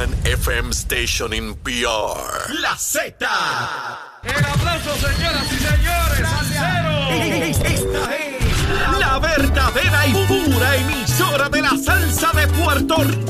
one FM station in PR. La Z. El aplauso, señoras y señores. Esta es la verdadera y pura emisora de la salsa de Puerto Rico.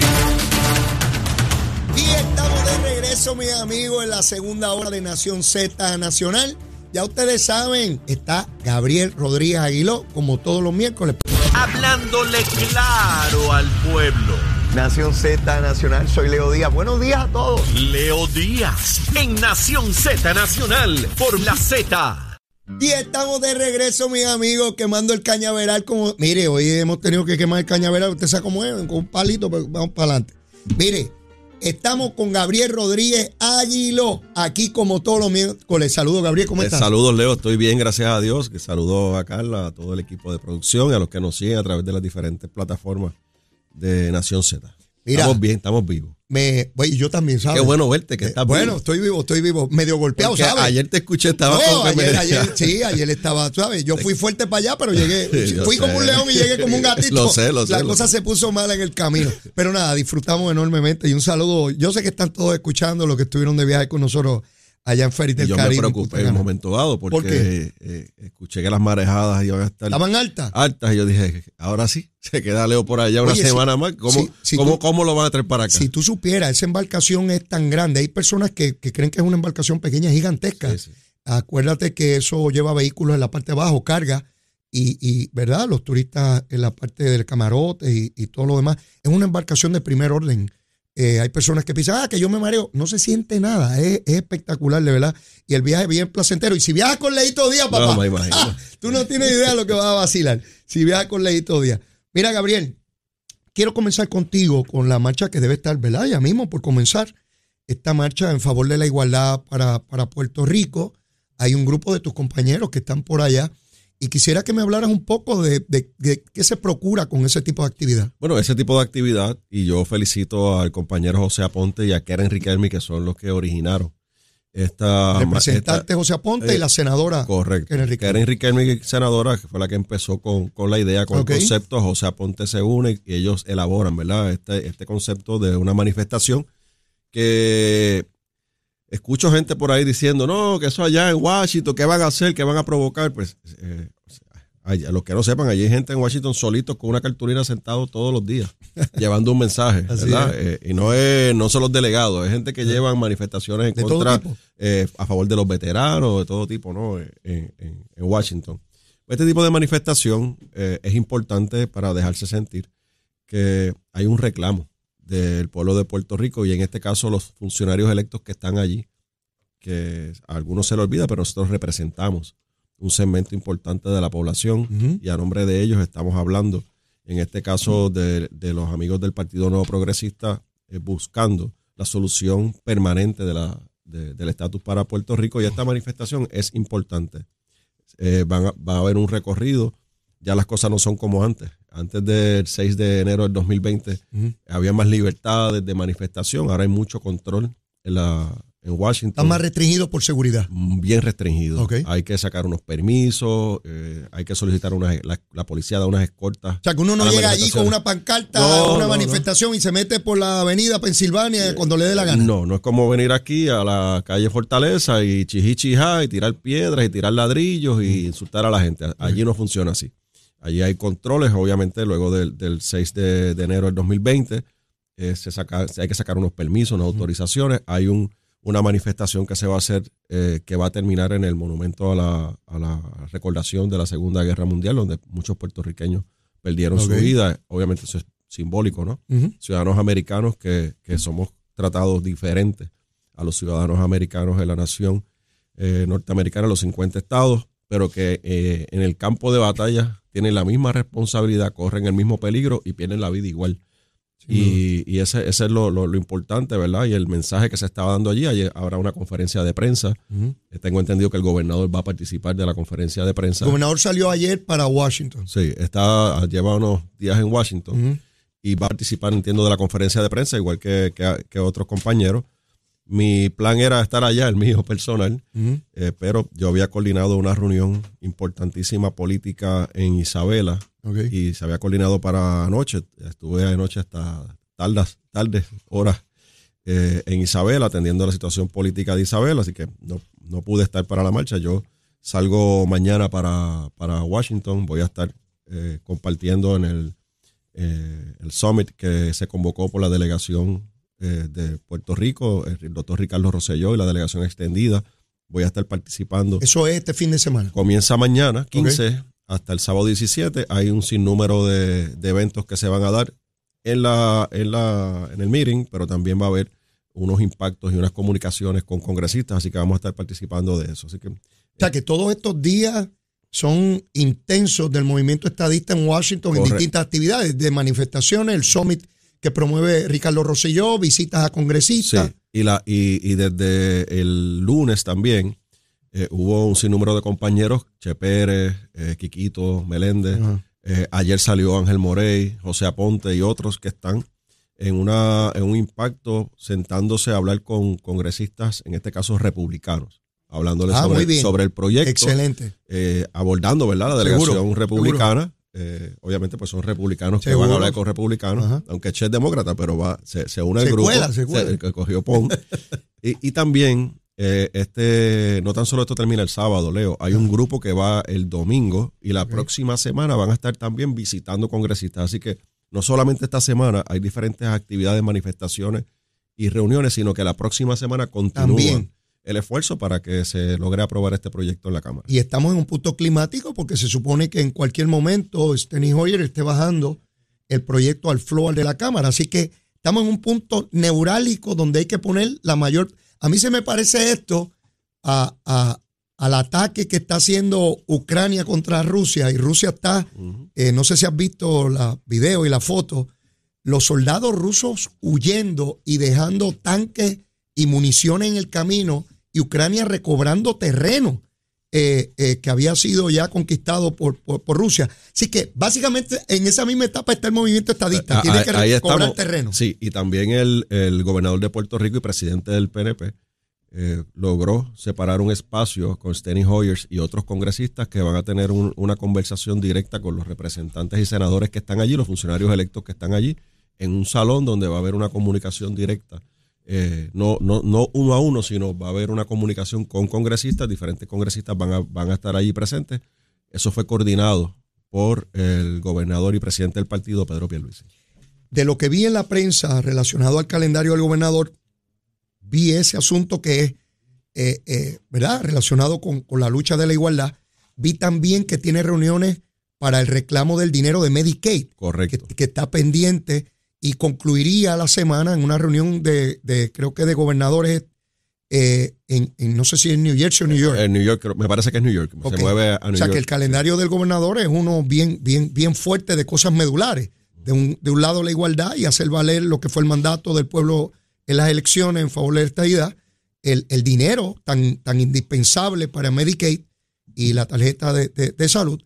Regreso, mis amigos, en la segunda hora de Nación Z Nacional. Ya ustedes saben, está Gabriel Rodríguez Aguiló, como todos los miércoles. Hablándole claro al pueblo. Nación Z Nacional, soy Leo Díaz. Buenos días a todos. Leo Díaz, en Nación Z Nacional, por la Z. Y estamos de regreso, mis amigos, quemando el cañaveral como... Mire, hoy hemos tenido que quemar el cañaveral, usted sabe cómo es, con un palito, pero vamos para adelante. Mire, estamos con Gabriel Rodríguez Aguiló, aquí como todos los miércoles. Saludos, Gabriel, ¿cómo Eh, estás? Saludos, Leo. Estoy bien, gracias a Dios. Que saludo a Carla, a todo el equipo de producción y a los que nos siguen a través de las diferentes plataformas de Nación Z. Mira. estamos bien, estamos vivos. Me, bueno, y yo también, ¿sabes? Qué bueno verte, que Eh, estás Bueno, vivo. estoy vivo, estoy vivo, medio golpeado, Porque ¿sabes? ayer te escuché, estaba No, ayer, sí, ayer estaba, ¿sabes? Yo fui fuerte para allá, pero llegué, Sí, fui como un león y llegué como un gatito. Lo sé, lo sé, La lo cosa sé. se puso mala en el camino. Pero nada, disfrutamos enormemente y un saludo. Yo sé que están todos escuchando los que estuvieron de viaje con nosotros allá en Ferry del yo Caribe. me en preocupé en un momento dado porque eh, escuché que las marejadas iban a estar ¿Estaban altas? altas y yo dije, ahora sí, se queda Leo por allá una Oye, si- semana más. ¿Cómo, si- si cómo, tú- cómo lo van a traer para acá? Si tú supieras, esa embarcación es tan grande. Hay personas que, que creen que es una embarcación pequeña, gigantesca. Sí, sí. Acuérdate que eso lleva vehículos en la parte de abajo, carga, y, y, ¿verdad? Los turistas en la parte del camarote y, y todo lo demás. Es una embarcación de primer orden. Eh, hay personas que piensan, ah, que yo me mareo. No se siente nada. Es, es espectacular, de verdad. Y el viaje es bien placentero. Y si viajas con Leito Díaz, papá, No, ah, tú no tienes idea de lo que vas a vacilar. Si viajas con Leito Díaz. Mira, Gabriel, quiero comenzar contigo con la marcha que debe estar, ¿verdad? Ya mismo por comenzar. Esta marcha en favor de la igualdad para, para Puerto Rico. Hay un grupo de tus compañeros que están por allá. Y quisiera que me hablaras un poco de, de- de qué se procura con ese tipo de actividad. Bueno, ese tipo de actividad, y yo felicito al compañero José Aponte y a Karen Riquelme, que son los que originaron esta... Representante esta- José Aponte eh, y la senadora. Correcto. Karen Riquelme. Karen Riquelme, senadora, que fue la que empezó con, con la idea, con Ok. el concepto. José Aponte se une y ellos elaboran, ¿verdad? Este, este concepto de una manifestación que escucho gente por ahí diciendo, no, que eso allá en Washington, ¿qué van a hacer? ¿Qué van a provocar? Pues, eh, hay- a los que no sepan, allí hay gente en Washington solitos con una cartulina sentado todos los días, llevando un mensaje, ¿verdad? Eh, y no es, no son los delegados, es gente que llevan manifestaciones en De contra, eh, a favor de los veteranos, de todo tipo, ¿no? En, en- en Washington. Este tipo de manifestación eh, es importante para dejarse sentir que hay un reclamo del pueblo de Puerto Rico y en este caso los funcionarios electos que están allí, que a algunos se les olvida, pero nosotros representamos un segmento importante de la población y a nombre de ellos estamos hablando, en este caso de, de los amigos del Partido Nuevo Progresista, eh, buscando la solución permanente de la, de- del estatus para Puerto Rico y esta manifestación es importante. Eh, van a- va a haber un recorrido, ya las cosas no son como antes. Antes del 6 de enero del 2020 Ujú. había más libertades de manifestación, ahora hay mucho control en, la, en Washington Están más restringidos por seguridad. bien restringido. Ok. Hay que sacar unos permisos, eh, hay que solicitar una, la, la policía da unas escoltas. O sea, que uno no llega allí con una pancarta, No, una no, manifestación y se mete por la avenida Pensilvania cuando le dé la gana. No, no es como venir aquí a la calle Fortaleza y chijichijá y tirar piedras y tirar ladrillos Mm. y insultar a la gente. Allí no funciona así. Allí hay controles, obviamente, luego del, del 6 de, de enero del 2020. eh, se saca, hay que sacar unos permisos, unas autorizaciones. Hay un, una manifestación que se va a hacer eh, que va a terminar en el monumento a la, a la recordación de la Segunda Guerra Mundial, donde muchos puertorriqueños perdieron su vida. Obviamente eso es simbólico, ¿no? Ciudadanos americanos que, que somos tratados diferentes a los ciudadanos americanos de la nación eh, norteamericana, los 50 estados, pero que eh, en el campo de batalla tienen la misma responsabilidad, corren el mismo peligro y pierden la vida igual. Y, y ese, ese es lo, lo- lo importante, ¿verdad? Y el mensaje que se estaba dando allí. Ayer habrá una conferencia de prensa. Eh, Tengo entendido que el gobernador va a participar de la conferencia de prensa. El gobernador salió ayer para Washington. Sí, está, lleva unos días en Washington y va a participar, entiendo, de la conferencia de prensa, igual que, que- que otros compañeros. Mi plan era estar allá, el mío personal, eh, pero yo había coordinado una reunión importantísima política en Isabela y se había coordinado para anoche. Estuve anoche hasta tardes, tardes horas eh, en Isabela atendiendo la situación política de Isabela, así que no, no pude estar para la marcha. Yo salgo mañana para, para Washington, voy a estar eh, compartiendo en el, eh, el summit que se convocó por la delegación eh, de Puerto Rico, el doctor Ricardo Rosselló y la delegación extendida. Voy a estar participando. Eso es este fin de semana. Comienza mañana, 15, hasta el sábado 17. Hay un sinnúmero de, de eventos que se van a dar en, la, en, la, en el meeting, pero también va a haber unos impactos y unas comunicaciones con congresistas, así que vamos a estar participando de eso. Así que O sea que todos estos días son intensos del movimiento estadista en Washington en distintas actividades, de manifestaciones, el summit que promueve Ricardo Rosselló, visitas a sí, congresistas. y, la, y, y desde el lunes también eh, hubo un sinnúmero de compañeros, Che Pérez, eh, Quiquito, Meléndez. Eh, ayer salió Ángel Morey, José Aponte y otros que están en, una, en un impacto sentándose a hablar con congresistas, en este caso republicanos, hablándoles Ah, sobre, sobre el proyecto, Excelente. eh, abordando ¿verdad? la delegación Seguro, republicana. Eh, obviamente, pues son republicanos que van a hablar con republicanos, Ajá. aunque Che es demócrata, pero va, se, se une al Se grupo. cuela, se cuela. el que cogió PON. y, y también, eh, este, no tan solo esto termina el sábado, Leo, hay un grupo que va el domingo y la próxima semana van a estar también visitando congresistas. Así que no solamente esta semana hay diferentes actividades, manifestaciones y reuniones, sino que la próxima semana continúa También. El esfuerzo para que se logre aprobar este proyecto en la Cámara. Y estamos en un punto climático porque se supone que en cualquier momento Steny Hoyer esté bajando el proyecto al floor de la Cámara. Así que estamos en un punto neurálgico donde hay que poner la mayor... A mí se me parece esto a, a- al ataque que está haciendo Ucrania contra Rusia y Rusia está, eh, no sé si has visto la video y la foto, los soldados rusos huyendo y dejando tanques y municiones en el camino y Ucrania recobrando terreno eh, eh, que había sido ya conquistado por, por, por Rusia. Así que básicamente en esa misma etapa está el movimiento estadista. Ah, Tiene que recobrar estamos. terreno. Sí, y también el, el gobernador de Puerto Rico y presidente del PNP eh, logró separar un espacio con Steny Hoyers y otros congresistas que van a tener un- una conversación directa con los representantes y senadores que están allí, los funcionarios electos que están allí, en un salón donde va a haber una comunicación directa. Eh, no, no, no uno a uno, sino va a haber una comunicación con congresistas, diferentes congresistas van a, van a estar allí presentes. Eso fue coordinado por el gobernador y presidente del partido, Pedro Pierluisi. de lo que vi en la prensa relacionado al calendario del gobernador, vi ese asunto que es, eh, eh, ¿verdad?, relacionado con, con la lucha de la igualdad. Vi también que tiene reuniones para el reclamo del dinero de Medicaid, que, Correcto. que está pendiente y concluiría la semana en una reunión de, de creo que de gobernadores eh, en, en no sé si en New Jersey o New York. En New York, me parece que es New York. Se mueve a New o sea York. que el calendario del gobernador es uno bien, bien, bien fuerte de cosas medulares. De un, de un lado la igualdad y hacer valer lo que fue el mandato del pueblo en las elecciones en favor de la estadidad, el, el dinero tan, tan indispensable para Medicaid y la tarjeta de, de- de salud,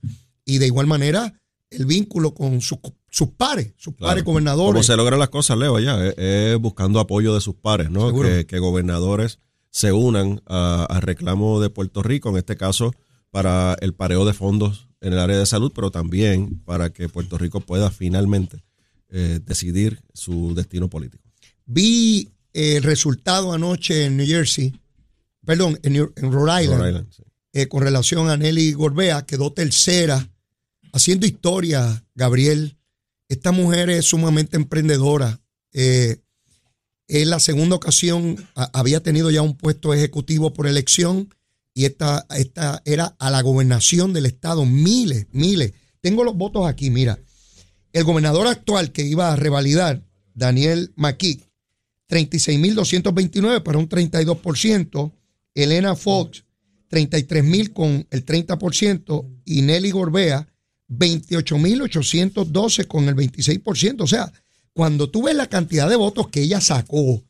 y de igual manera el vínculo con sus, sus pares, sus Claro. pares ¿Cómo gobernadores. se logran las cosas, Leo? Ya, es, es buscando apoyo de sus pares, ¿no? Que, que gobernadores se unan al reclamo de Puerto Rico, en este caso para el pareo de fondos en el área de salud, pero también para que Puerto Rico pueda finalmente eh, decidir su destino político. Vi el resultado anoche en New Jersey, perdón, en, New- en Rhode Island. Rhode Island, sí. eh, con relación a Nelly Gorbea, quedó tercera, haciendo historia, Gabriel. Esta mujer es sumamente emprendedora. Eh, es la segunda ocasión, había tenido ya un puesto ejecutivo por elección y esta, esta era a la gobernación del estado, miles, miles. Tengo los votos aquí, mira. El gobernador actual que iba a revalidar, Daniel McKee, 36.229 para un 32%. Elena Fox, 33.000 con el 30%. Y Nelly Gorbea, 28.812 con el 26%. O sea, cuando tú ves la cantidad de votos que ella sacó,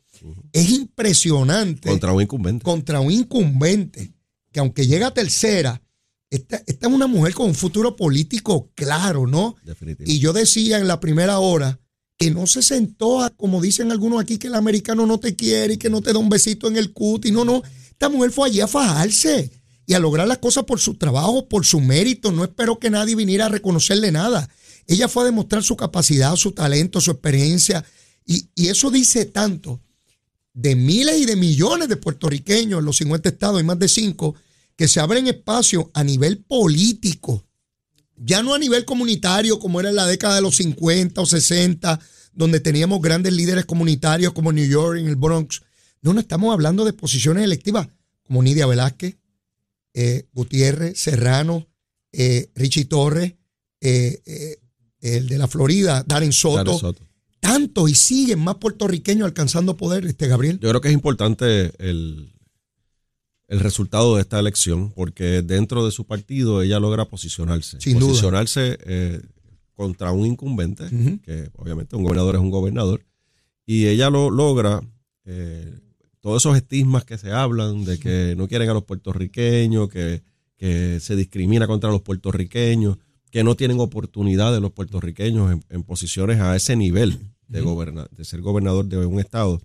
es impresionante Contra un incumbente. contra un incumbente que aunque llega a tercera, esta, esta es una mujer con un futuro político claro, ¿no? Definitivo. Y yo decía en la primera hora que no se sentó a, como dicen algunos aquí, que el americano no te quiere y que no te da un besito en el cuti. No, no. Esta mujer fue allí a fajarse y a lograr las cosas por su trabajo, por su mérito. No esperó que nadie viniera a reconocerle nada. Ella fue a demostrar su capacidad, su talento, su experiencia. Y, y eso dice tanto de miles y de millones de puertorriqueños en los 50 estados, hay más de 5, que se abren espacios a nivel político, ya no a nivel comunitario como era en la década de los 50 o 60, donde teníamos grandes líderes comunitarios como New York, en el Bronx. No, no estamos hablando de posiciones electivas como Nidia Velázquez, eh, Gutiérrez, Serrano, eh, Richie Torres, eh, eh, el de la Florida, Darren Soto. Darren Soto. Tanto y siguen más puertorriqueños alcanzando poder, este Gabriel. Yo creo que es importante el, el resultado de esta elección porque dentro de su partido ella logra posicionarse. Sin duda. posicionarse contra un incumbente, que obviamente un gobernador es un gobernador, y ella lo logra eh, todos esos estigmas que se hablan de que no quieren a los puertorriqueños, que, que se discrimina contra los puertorriqueños, que no tienen oportunidades los puertorriqueños en, en posiciones a ese nivel de, goberna- de ser gobernador de un estado.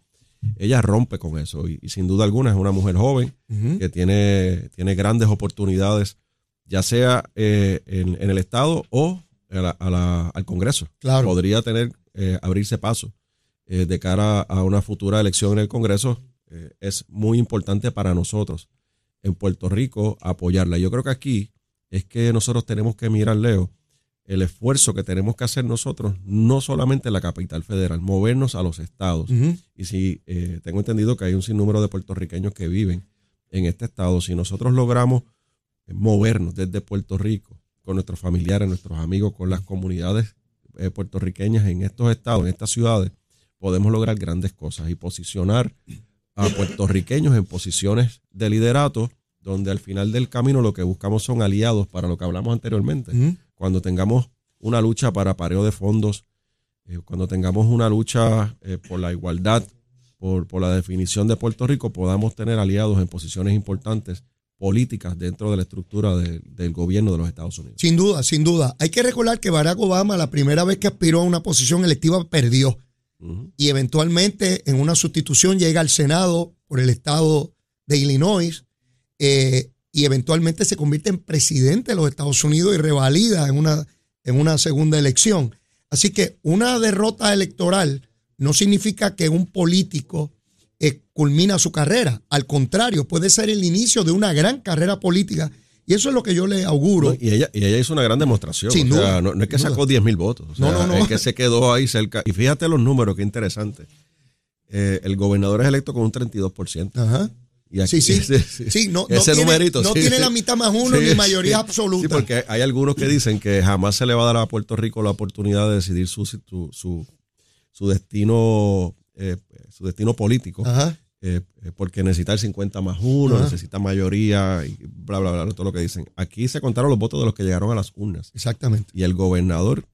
Ella rompe con eso y, y sin duda alguna es una mujer joven que tiene, tiene grandes oportunidades, ya sea eh, en, en el Estado o a la- a la- al Congreso. Claro. Podría tener, eh, abrirse paso eh, de cara a una futura elección en el Congreso. Eh, es muy importante para nosotros en Puerto Rico apoyarla. Yo creo que aquí es que nosotros tenemos que mirar, Leo, el esfuerzo que tenemos que hacer nosotros, no solamente en la capital federal, movernos a los estados. Y si eh, tengo entendido que hay un sinnúmero de puertorriqueños que viven en este estado, si nosotros logramos movernos desde Puerto Rico con nuestros familiares, nuestros amigos, con las comunidades eh, puertorriqueñas en estos estados, en estas ciudades, podemos lograr grandes cosas y posicionar a puertorriqueños en posiciones de liderato, donde al final del camino lo que buscamos son aliados para lo que hablamos anteriormente cuando tengamos una lucha para pareo de fondos, eh, cuando tengamos una lucha eh, por la igualdad, por, por la definición de Puerto Rico, podamos tener aliados en posiciones importantes políticas dentro de la estructura de- del gobierno de los Estados Unidos. Sin duda, sin duda. Hay que recordar que Barack Obama, la primera vez que aspiró a una posición electiva, perdió. Y eventualmente, en una sustitución, llega al Senado por el estado de Illinois. eh, y eventualmente se convierte en presidente de los Estados Unidos y revalida en una, en una segunda elección. Así que una derrota electoral no significa que un político eh, culmina su carrera. Al contrario, puede ser el inicio de una gran carrera política. Y eso es lo que yo le auguro. No, y, ella, y ella hizo una gran demostración. Sin o sea, duda, no, no es que sacó 10 mil votos. o No, sea, no, no. Es que se quedó ahí cerca. Y fíjate los números, qué interesante. Eh, el gobernador es electo con un 32%. Ajá. Y aquí- Sí, sí. Sí, no, no Ese tiene, numerito. no sí, tiene sí. la mitad más uno Sí, ni mayoría absoluta. Sí, porque hay algunos que dicen que jamás se le va a dar a Puerto Rico la oportunidad de decidir su, su, su, su destino eh, su destino político, Ajá. Eh, eh, porque necesita el 50 más 1, Ajá. necesita mayoría, y bla, bla, bla, todo lo que dicen. Aquí se contaron los votos de los que llegaron a las urnas. Exactamente. Y el gobernador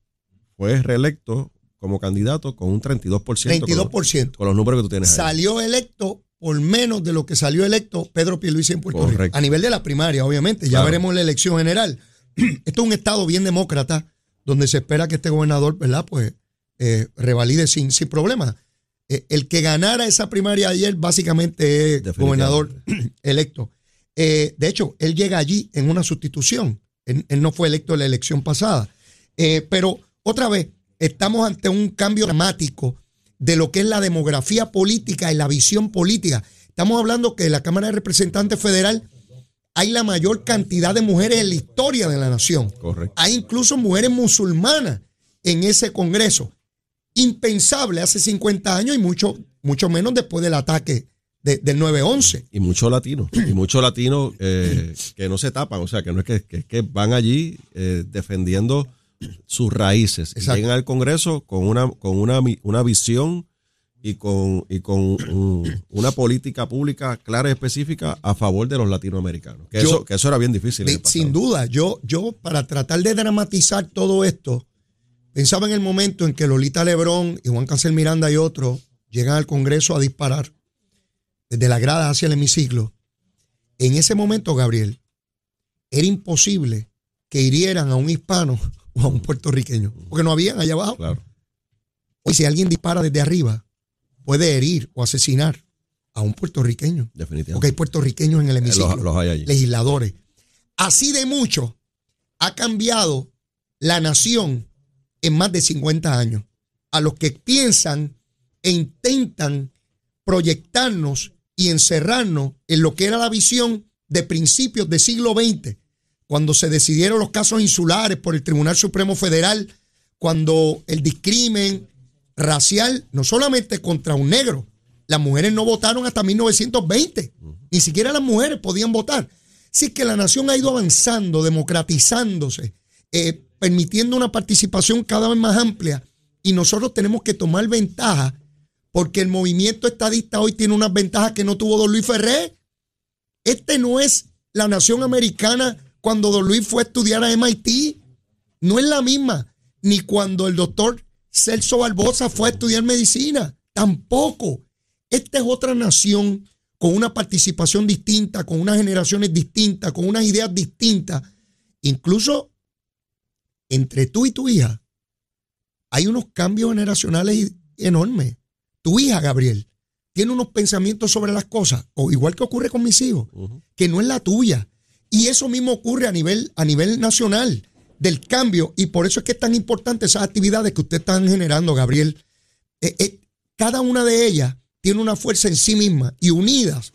fue reelecto como candidato con un 32%. Con, 32%. los, con los números que tú tienes ahí. Salió electo por menos de lo que salió electo Pedro Pierluisi en Puerto Rico. Correcto. A nivel de la primaria, obviamente. Ya Claro. veremos la elección general. Esto es un estado bien demócrata, donde se espera que este gobernador, ¿verdad? Pues eh, revalide sin, sin problema. Eh, el que ganara esa primaria ayer básicamente es gobernador electo. Eh, de hecho, él llega allí en una sustitución. Él, él no fue electo en la elección pasada. Eh, pero otra vez, estamos ante un cambio dramático de lo que es la demografía política y la visión política. Estamos hablando que en la Cámara de Representantes Federal hay la mayor cantidad de mujeres en la historia de la nación. Correcto. Hay incluso mujeres musulmanas en ese Congreso. Impensable hace 50 años y mucho, mucho menos después del ataque de- del 9-11. Y muchos latinos, y muchos latinos eh, que no se tapan, o sea, que no es que, que, que van allí eh, defendiendo sus raíces. Y llegan al Congreso con una, con una, una visión y con, y con un- una política pública clara y específica a favor de los latinoamericanos. Que, Yo- eso, que eso era bien difícil. sin duda, yo, yo para tratar de dramatizar todo esto, Pensaba en el momento en que Lolita Lebrón y Juan Cancel Miranda y otros llegan al Congreso a disparar desde la grada hacia el hemiciclo. En ese momento, Gabriel, era imposible que hirieran a un hispano o a un puertorriqueño, porque no habían allá abajo. Claro. Hoy, si alguien dispara desde arriba, puede herir o asesinar a un puertorriqueño. Porque Definitivamente. hay puertorriqueños en el Eh, hemiciclo. los, los hay allí. legisladores. Así de mucho ha cambiado la nación en más de 50 años. A los que piensan e intentan proyectarnos y encerrarnos en lo que era la visión de principios del siglo XX, cuando se decidieron los casos insulares por el Tribunal Supremo Federal, cuando el discrimen racial, no solamente contra un negro, las mujeres no votaron hasta 1920, ni siquiera las mujeres podían votar. Sí que la nación ha ido avanzando, democratizándose, eh, permitiendo una participación cada vez más amplia y nosotros tenemos que tomar ventaja porque el movimiento estadista hoy tiene unas ventajas que no tuvo don Luis Ferré. Este no es la nación americana cuando don Luis fue a estudiar a MIT. No es la misma. Ni cuando el doctor Celso Barbosa fue a estudiar medicina. Tampoco. Esta es otra nación con una participación distinta, con unas generaciones distintas, con unas ideas distintas. Incluso entre tú y tu hija hay unos cambios generacionales enormes. Tu hija, Gabriel, tiene unos pensamientos sobre las cosas, o igual que ocurre con mis hijos, que no es la tuya. Y eso mismo ocurre a nivel, a nivel nacional del cambio, y por eso es que es tan importante esas actividades que ustedes están generando, Gabriel. Eh, eh, cada una de ellas tiene una fuerza en sí misma y unidas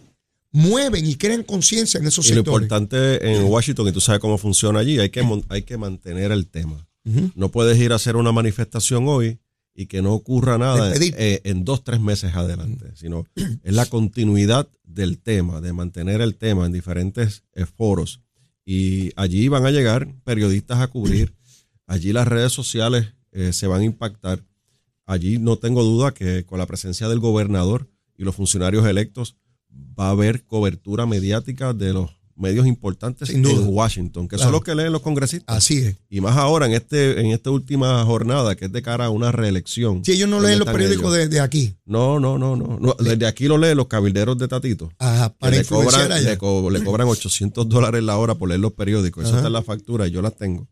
mueven y crean conciencia en esos Y lo importante en Washington, y tú sabes cómo funciona allí, hay que, hay que mantener el tema. No puedes ir a hacer una manifestación hoy y que no ocurra nada eh, en dos, tres meses adelante, sino es la continuidad del tema, de mantener el tema en diferentes eh, foros. Y allí van a llegar periodistas a cubrir, allí las redes sociales eh, se van a impactar. Allí no tengo duda que con la presencia del gobernador y los funcionarios electos va a haber cobertura mediática de los medios importantes Sin duda. en Washington, que Claro. son los que leen los congresistas. Así es. Y más ahora en este en esta última jornada que es de cara a una reelección. Si ellos no ¿Dónde leen los periódicos ellos? de, aquí, No, no, no, no, no. Desde aquí lo leen los cabilderos de Tatito. ajá, para le, cobran, allá. le, co- le cobran 800 dólares la hora por leer los periódicos. Eso Ajá. está en la factura y yo las tengo.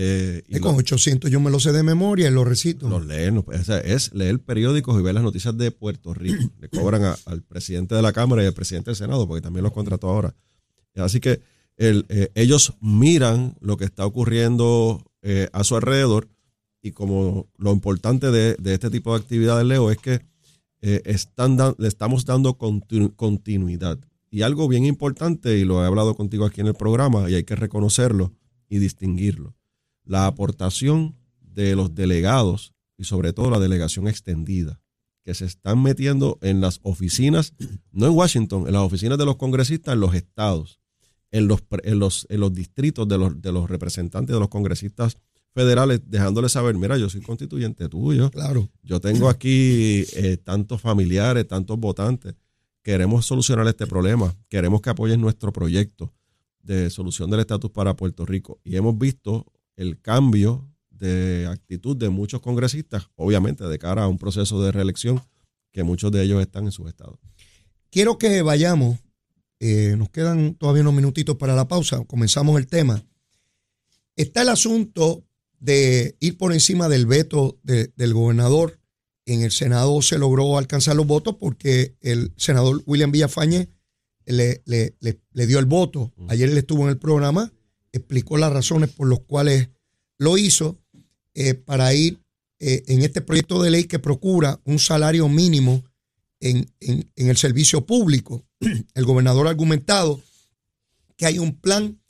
Eh, y Es con lo- 800 yo me lo sé de memoria y lo recito. los leen. no, o sea, es leer periódicos y ver las noticias de Puerto Rico. Le cobran a- al presidente de la Cámara y al presidente del Senado, porque también los contrató ahora. Así que el, eh, ellos miran lo que está ocurriendo eh, a su alrededor y como lo importante de, de este tipo de actividades, Leo, es que están le estamos dando continu- continuidad. Y algo bien importante, y lo he hablado contigo aquí en el programa, y hay que reconocerlo y distinguirlo, la aportación de los delegados y sobre todo la delegación extendida, que se están metiendo en las oficinas, no en Washington, en las oficinas de los congresistas en los estados, en los, en los, en los distritos de los, de los representantes de los congresistas federales, dejándoles saber, mira, yo soy constituyente tuyo, Claro. yo tengo aquí eh, tantos familiares, tantos votantes. Queremos solucionar este problema. Queremos que apoyen nuestro proyecto de solución del estatus para Puerto Rico. Y hemos visto el cambio de actitud de muchos congresistas, obviamente de cara a un proceso de reelección que muchos de ellos están en sus estados. Quiero que vayamos, eh, nos quedan todavía unos minutitos para la pausa, comenzamos el tema. Está el asunto de ir por encima del veto de- del gobernador. En el Senado se logró alcanzar los votos porque el senador William Villafañe le, le- le- le dio el voto. Ayer él estuvo en el programa, explicó las razones por las cuales lo hizo eh, para ir eh, en este proyecto de ley que procura un salario mínimo en, en- el servicio público. El gobernador ha argumentado que hay un plan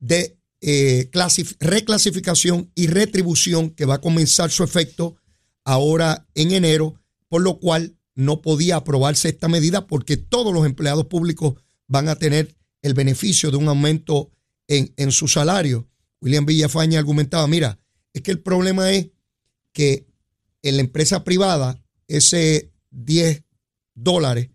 de eh, clasif- reclasificación y retribución que va a comenzar su efecto ahora en enero, por lo cual no podía aprobarse esta medida porque todos los empleados públicos van a tener el beneficio de un aumento en, en su salario. William Villafaña argumentaba, mira, es que el problema es que en la empresa privada ese 10 dólares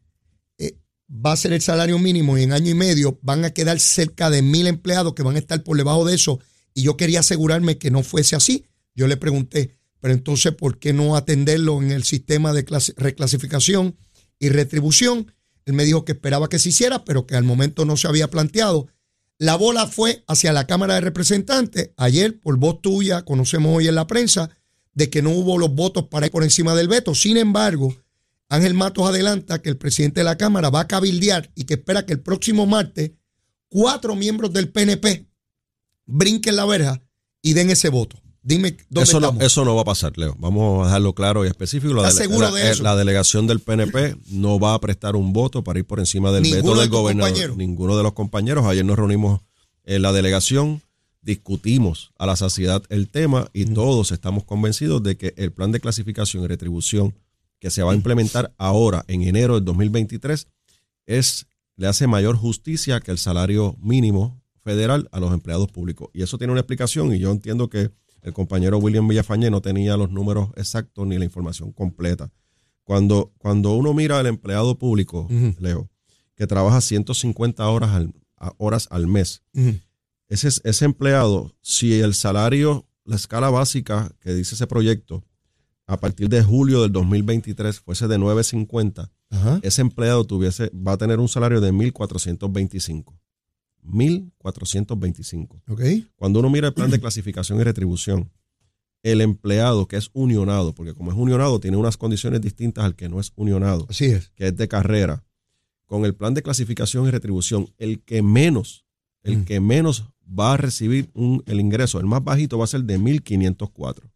eh, va a ser el salario mínimo y en año y medio van a quedar cerca de mil empleados que van a estar por debajo de eso y yo quería asegurarme que no fuese así. Yo le pregunté, pero entonces, ¿por qué no atenderlo en el sistema de reclasificación y retribución? Él me dijo que esperaba que se hiciera, pero que al momento no se había planteado. La bola fue hacia la Cámara de Representantes. Ayer, por voz tuya, conocemos hoy en la prensa, de que no hubo los votos para ir por encima del veto. Sin embargo, Ángel Matos adelanta que el presidente de la Cámara va a cabildear y que espera que el próximo martes cuatro miembros del PNP brinquen la verja y den ese voto. Dime dónde Eso no, estamos. eso no va a pasar, Leo. Vamos a dejarlo claro y específico. La, ¿Estás dele- seguro la- de eh, la delegación del PNP no va a prestar un voto para ir por encima del veto de del tus gobernador. Ninguno de los compañeros. Ayer nos reunimos en la delegación, discutimos a la saciedad el tema y todos estamos convencidos de que el plan de clasificación y retribución que se va a implementar ahora en enero del 2023 es le hace mayor justicia que el salario mínimo federal a los empleados públicos. Y eso tiene una explicación y yo entiendo que el compañero William Villafañe no tenía los números exactos ni la información completa. Cuando, cuando uno mira al empleado público. Leo, que trabaja 150 horas al, horas al mes, ese, ese empleado, si el salario, la escala básica que dice ese proyecto, a partir de julio del 2023 fuese de 950, Ajá. ese empleado tuviese, va a tener un salario de 1.425. 1.425. Ok. Cuando uno mira el plan de clasificación y retribución, el empleado que es unionado, porque como es unionado tiene unas condiciones distintas al que no es unionado, Así es. que es de carrera, con el plan de clasificación y retribución, el que menos, el Mm. que menos va a recibir un- el ingreso, el más bajito va a ser de 1.504.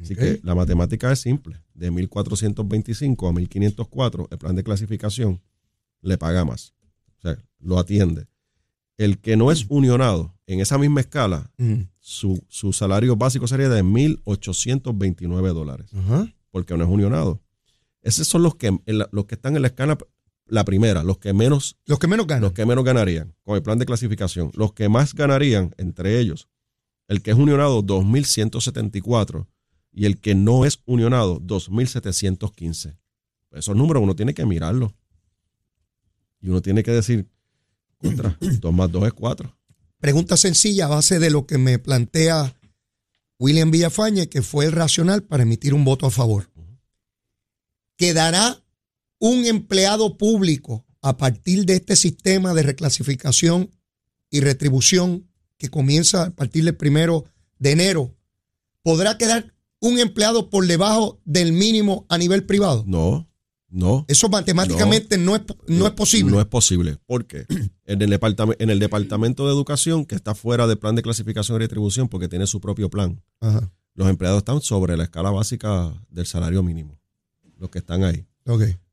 Así que la matemática es simple. De 1.425 a 1.504, el plan de clasificación le paga más. O sea, lo atiende. El que no es unionado, en esa misma escala, Ujú. su, su salario básico sería de 1.829 dólares, porque no es unionado. Esos son los que, los que están en la escala, la primera, los que menos Los que menos ganan. los que menos ganarían con el plan de clasificación. Los que más ganarían, entre ellos, el que es unionado, 2.174 y el que no es unionado, 2.715. Esos números uno tiene que mirarlos. Y uno tiene que decir, contra, 2 más 2 es 4. Pregunta sencilla a base de lo que me plantea William Villafañe, que fue el racional para emitir un voto a favor. ¿Quedará un empleado público a partir de este sistema de reclasificación y retribución que comienza a partir del primero de enero? ¿Podrá quedar un empleado por debajo del mínimo a nivel privado? No, no. Eso matemáticamente no, es, no es posible. No es posible. porque En el, departamento, en el Departamento de Educación, que está fuera del plan de clasificación y retribución porque tiene su propio plan, Ajá. los empleados están sobre la escala básica del salario mínimo, los que están ahí.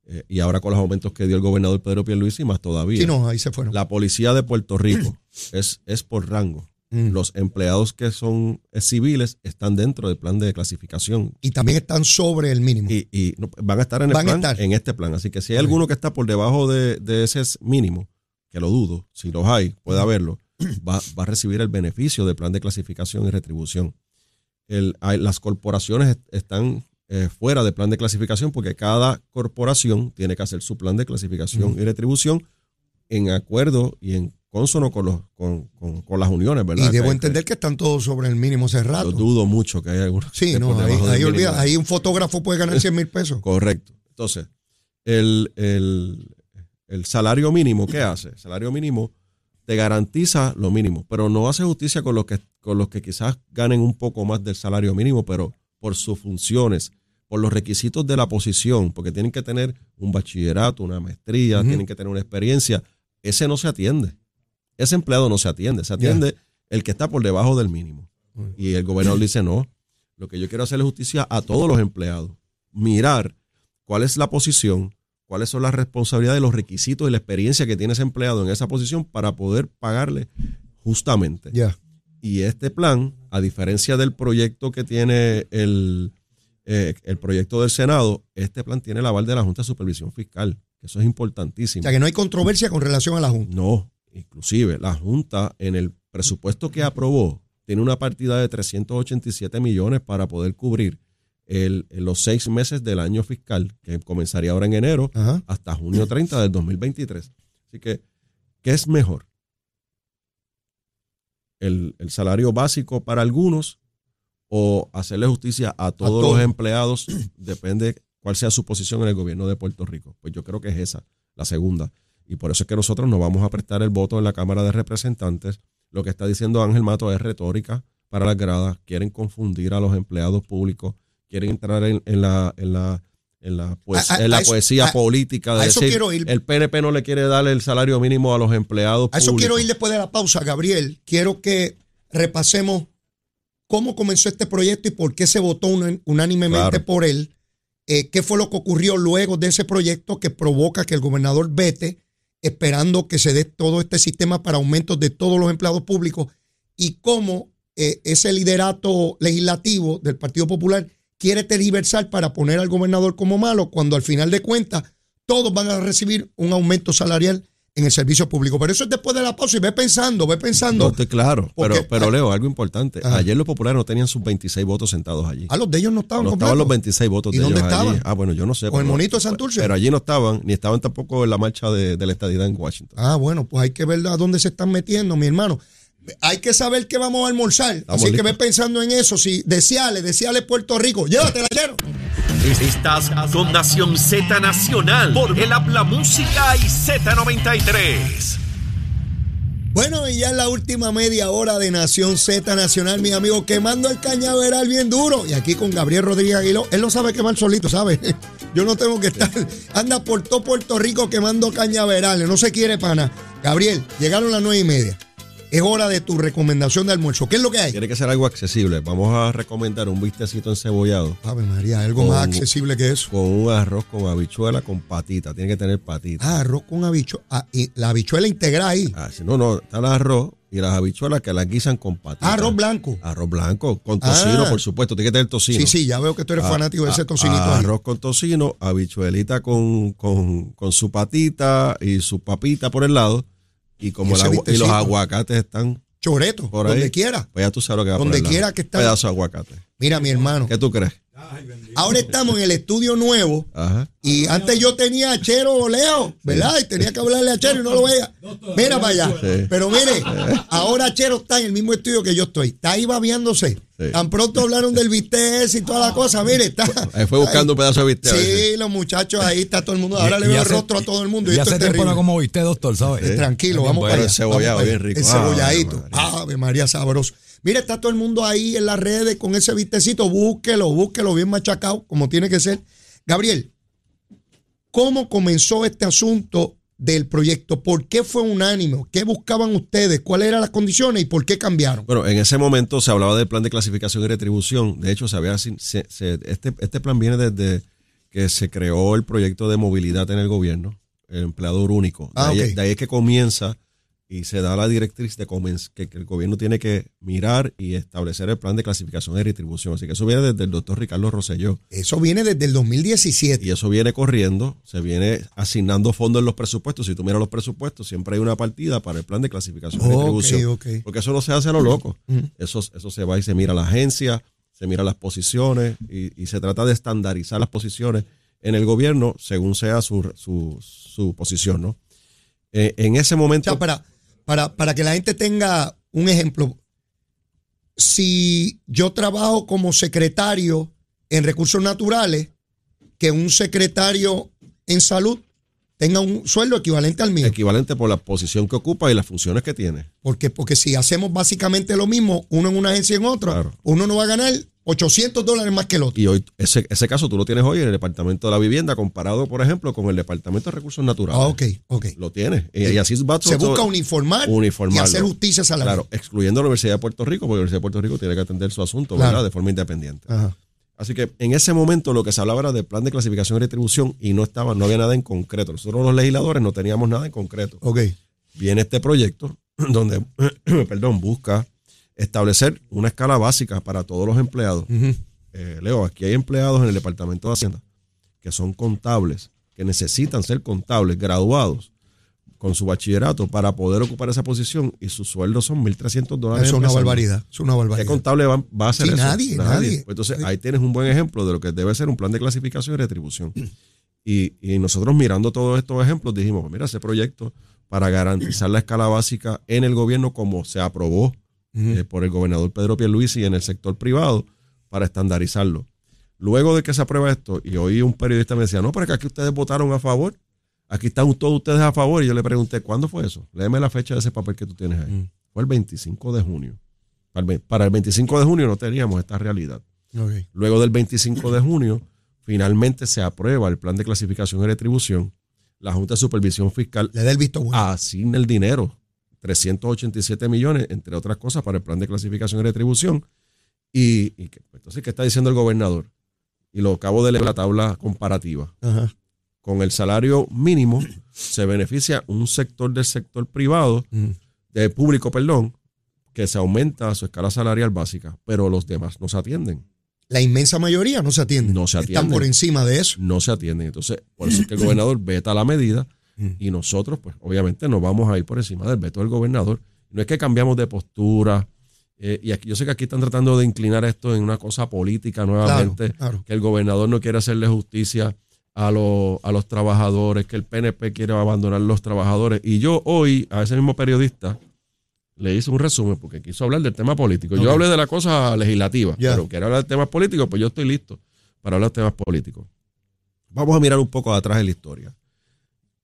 Eh, y ahora con los aumentos que dio el gobernador Pedro Pierluisi, más todavía. Sí, no, ahí se fueron. La policía de Puerto Rico es, es por rango. Mm. Los empleados que son eh, civiles están dentro del plan de clasificación y también están sobre el mínimo. y, y no- van a estar en el plan, este plan. Así que si hay alguno que está por debajo de, de ese mínimo, que lo dudo, si los hay, puede haberlo, va, va a recibir el beneficio del plan de clasificación y retribución. El- las corporaciones est- están eh, fuera del plan de clasificación porque cada corporación tiene que hacer su plan de clasificación y retribución en acuerdo y en consono con, los, con, con- con las uniones, ¿verdad? y debo entender que están todos sobre el mínimo rato. Yo dudo mucho que haya algunos Sí, no, ahí, olvida, ahí un fotógrafo puede ganar 100 mil pesos. Correcto. Entonces, el, el- el salario mínimo, ¿qué hace? El salario mínimo te garantiza lo mínimo, pero no hace justicia con los que, con los que quizás ganen un poco más del salario mínimo, pero por sus funciones, por los requisitos de la posición, porque tienen que tener un bachillerato, una maestría, tienen que tener una experiencia. Ese no se atiende. Ese empleado no se atiende. Se atiende el que está por debajo del mínimo. Y el gobernador dice, no, lo que yo quiero hacer es justicia a todos los empleados. Mirar cuál es la posición, cuáles son las responsabilidades, los requisitos y la experiencia que tiene ese empleado en esa posición para poder pagarle justamente. Ya. Y este plan, a diferencia del proyecto que tiene el, eh, el proyecto del Senado, este plan tiene el aval de la Junta de Supervisión Fiscal, eso es O importantísimo. sea que no hay controversia con relación a la Junta. No, inclusive la Junta en el presupuesto que aprobó tiene una partida de 387 millones para poder cubrir el, los seis meses del año fiscal, que comenzaría ahora en enero, Ajá. hasta junio 30 del 2023. Así que, ¿qué es mejor? El, el salario básico para algunos o hacerle justicia a todos todos. los empleados, depende cuál sea su posición en el gobierno de Puerto Rico. Pues yo creo que es esa, la segunda. Y por eso es que nosotros no vamos a prestar el voto en la Cámara de Representantes. Lo que está diciendo Ángel Mato es retórica para las gradas. Quieren confundir a los empleados públicos, quieren entrar en, en la, en la, en la, poes- A- a- en la a poesía política de a eso decir quiero ir. el PNP no le quiere dar el salario mínimo a los empleados A eso públicos. quiero ir después de la pausa, Gabriel. Quiero que repasemos cómo comenzó este proyecto y por qué se votó unánimemente Claro. por él. Eh, ¿Qué fue lo que ocurrió luego de ese proyecto que provoca que el gobernador vete, esperando que se dé todo este sistema para aumentos de todos los empleados públicos? Y cómo eh, ese liderato legislativo del Partido Popular quiere tergiversar para poner al gobernador como malo, cuando al final de cuentas todos van a recibir un aumento salarial en el servicio público. Pero eso es después de la pausa y ve pensando, ve No, pensando. estoy claro, Porque- pero, pero Leo, algo importante. Ajá. Ayer los populares no tenían sus 26 votos sentados allí. Ah, los de ellos no estaban No completos. estaban los 26 votos ¿Y de dónde ellos allí. estaban? Ah, bueno, yo no sé. ¿Con el monito de Santurce? Pero allí no estaban, ni estaban tampoco en la marcha de, de la estadidad en Washington. Ah, bueno, pues hay que ver a dónde se están metiendo, mi hermano. Hay que saber qué vamos a almorzar. Estamos Así que ve pensando en eso. Si deseale, deseale Puerto Rico. Llévatela, quiero. Estás con Nación Z Nacional por el Habla Música y Z93. Bueno, y ya en la última media hora de Nación Z Nacional, mi amigo, quemando el cañaveral bien duro. Y aquí con Gabriel Rodríguez Aguiló. Él lo sabe quemar solito, ¿sabe? Yo no tengo que estar. Anda por todo Puerto Rico quemando cañaverales. No se quiere pana. Gabriel, llegaron las nueve y media. Es hora de tu recomendación de almuerzo. ¿Qué es lo que hay? Tiene que ser algo accesible. Vamos a recomendar un bistecito encebollado Ave María, algo Con- más accesible que eso. con un arroz con habichuela con patita. Tiene que tener patita. Ah, arroz con habichuela. Ah, y la habichuela integrada ahí. Ah, si no, no, está el arroz y las habichuelas que las guisan con patita. Ah, arroz blanco. Arroz blanco, con tocino, Ah. por supuesto. Tiene que tener tocino. Sí, sí, ya veo que tú eres fanático de ese tocinito ahí. Arroz con tocino, habichuelita con, con, con su patita y su papita por el lado. Y como Y agua- y los aguacates están Choreto, por ahí. donde quiera. Pues ya tú sabes lo que va Donde el lado. quiera que está- Pedazo de aguacate. Mira, mi hermano. ¿Qué tú crees? Ahora estamos en el estudio nuevo. Ajá. Y antes yo tenía a Chero Leo, ¿verdad? Y tenía que hablarle a Chero y no lo veía. Mira para allá. Sí. Pero mire, ahora Chero está en el mismo estudio que yo estoy. Está ahí babiándose. Sí. Tan pronto hablaron del bistec y toda la cosa. Mire, está. Ahí fue buscando un pedazo de bistec. Sí, los muchachos ahí está todo el mundo. Ahora le veo el rostro a todo el mundo. Y Y esto hace es tiempo terrible. no como viste, doctor, ¿sabes? Eh, Tranquilo, vamos para allá. encebollado, vamos para bien rico. Enceboladito. Ave María. Ave María, sabroso. Mira, está todo el mundo ahí en las redes con ese vistecito. Búsquelo, búsquelo bien machacado, como tiene que ser. Gabriel, ¿cómo comenzó este asunto del proyecto? ¿Por qué fue unánime? ¿Qué buscaban ustedes? ¿Cuáles eran las condiciones y por qué cambiaron? Bueno, en ese momento se hablaba del plan de clasificación y retribución. De hecho, se había, se- se- este, este plan viene desde que se creó el proyecto de movilidad en el gobierno, el empleador único. De, Ah, ahí, ok. de ahí es que comienza y se da la directriz de que, que el gobierno tiene que mirar y establecer el plan de clasificación y retribución. Así que eso viene desde el doctor Ricardo Rosselló. Eso viene desde el 2017. Y eso viene corriendo, se viene asignando fondos en los presupuestos. Si tú miras los presupuestos, siempre hay una partida para el plan de clasificación y retribución. Porque eso no se hace a lo loco. Eso, eso se va y se mira la agencia, se mira las posiciones y, y se trata de estandarizar las posiciones en el gobierno según sea su, su, su posición, ¿no? Eh, en ese O momento... sea, para, para, para que la gente tenga un ejemplo, si yo trabajo como secretario en recursos naturales, que un secretario en salud tenga un sueldo equivalente al mío. equivalente por la posición que ocupa y las funciones que tiene. Porque, porque si hacemos básicamente lo mismo, uno en una agencia y en otra, Claro. uno no va a ganar 800 dólares más que el otro. Y hoy, ese, ese caso tú lo tienes hoy en el Departamento de la Vivienda comparado, por ejemplo, con el Departamento de Recursos Naturales. Ah, ok, ok. Lo tienes. Y, y así va Se busca uniformar y uniformarlo. hacer justicia salarial. Claro, excluyendo la Universidad de Puerto Rico, porque la Universidad de Puerto Rico tiene que atender su asunto, Claro. ¿verdad? De forma independiente. Ajá. Así que en ese momento lo que se hablaba era del plan de clasificación y retribución y no estaba, no había nada en concreto. Nosotros los legisladores no teníamos nada en concreto. Ok. Viene este proyecto donde, perdón, busca establecer una escala básica para todos los empleados. Eh, Leo, aquí hay empleados en el Departamento de Hacienda que son contables, que necesitan ser contables, graduados con su bachillerato para poder ocupar esa posición y sus sueldos son 1.300 dólares. Es una barbaridad. Es una ¿Qué barbaridad. contable va, va a hacer Sí, eso? nadie, nadie. Pues entonces ahí tienes un buen ejemplo de lo que debe ser un plan de clasificación y retribución. Y, y nosotros mirando todos estos ejemplos dijimos, pues mira, ese proyecto para garantizar la escala básica en el gobierno como se aprobó eh, por el gobernador Pedro Pierluisi en el sector privado, para estandarizarlo. Luego de que se aprueba esto, y oí un periodista me decía, no, pero es que aquí ustedes votaron a favor. Aquí están todos ustedes a favor. Y yo le pregunté, ¿cuándo fue eso? Léeme la fecha de ese papel que tú tienes ahí. Mm. Fue el 25 de junio. Para el ve- Para el 25 de junio no teníamos esta realidad. Luego del 25 de junio, finalmente se aprueba el plan de clasificación y retribución. La Junta de Supervisión Fiscal Le da el visto bueno. asigna el dinero, 387 millones, entre otras cosas, para el plan de clasificación y retribución. Y, y que- entonces, ¿qué está diciendo el gobernador? Y lo acabo de leer la tabla comparativa. Ajá. Con el salario mínimo se beneficia un sector del sector privado, Mm. de público, perdón, que se aumenta su escala salarial básica, pero los demás no se atienden. La inmensa mayoría no se atiende. No se Están atienden. por encima de eso. no se atienden. Entonces, por eso es que el gobernador veta la medida Mm. y nosotros, pues, obviamente, nos vamos a ir por encima del veto del gobernador. No es que cambiamos de postura. eh, y aquí, yo sé que aquí están tratando de inclinar esto en una cosa política nuevamente, Claro, claro. que el gobernador no quiere hacerle justicia a, los- a los trabajadores, que el PNP quiere abandonar los trabajadores. Y yo hoy, a ese mismo periodista, le hice un resumen porque quiso hablar del tema político. Yo hablé de la cosa legislativa, pero quiere hablar de temas políticos, pues yo estoy listo para hablar de temas políticos. Vamos a mirar un poco atrás de la historia.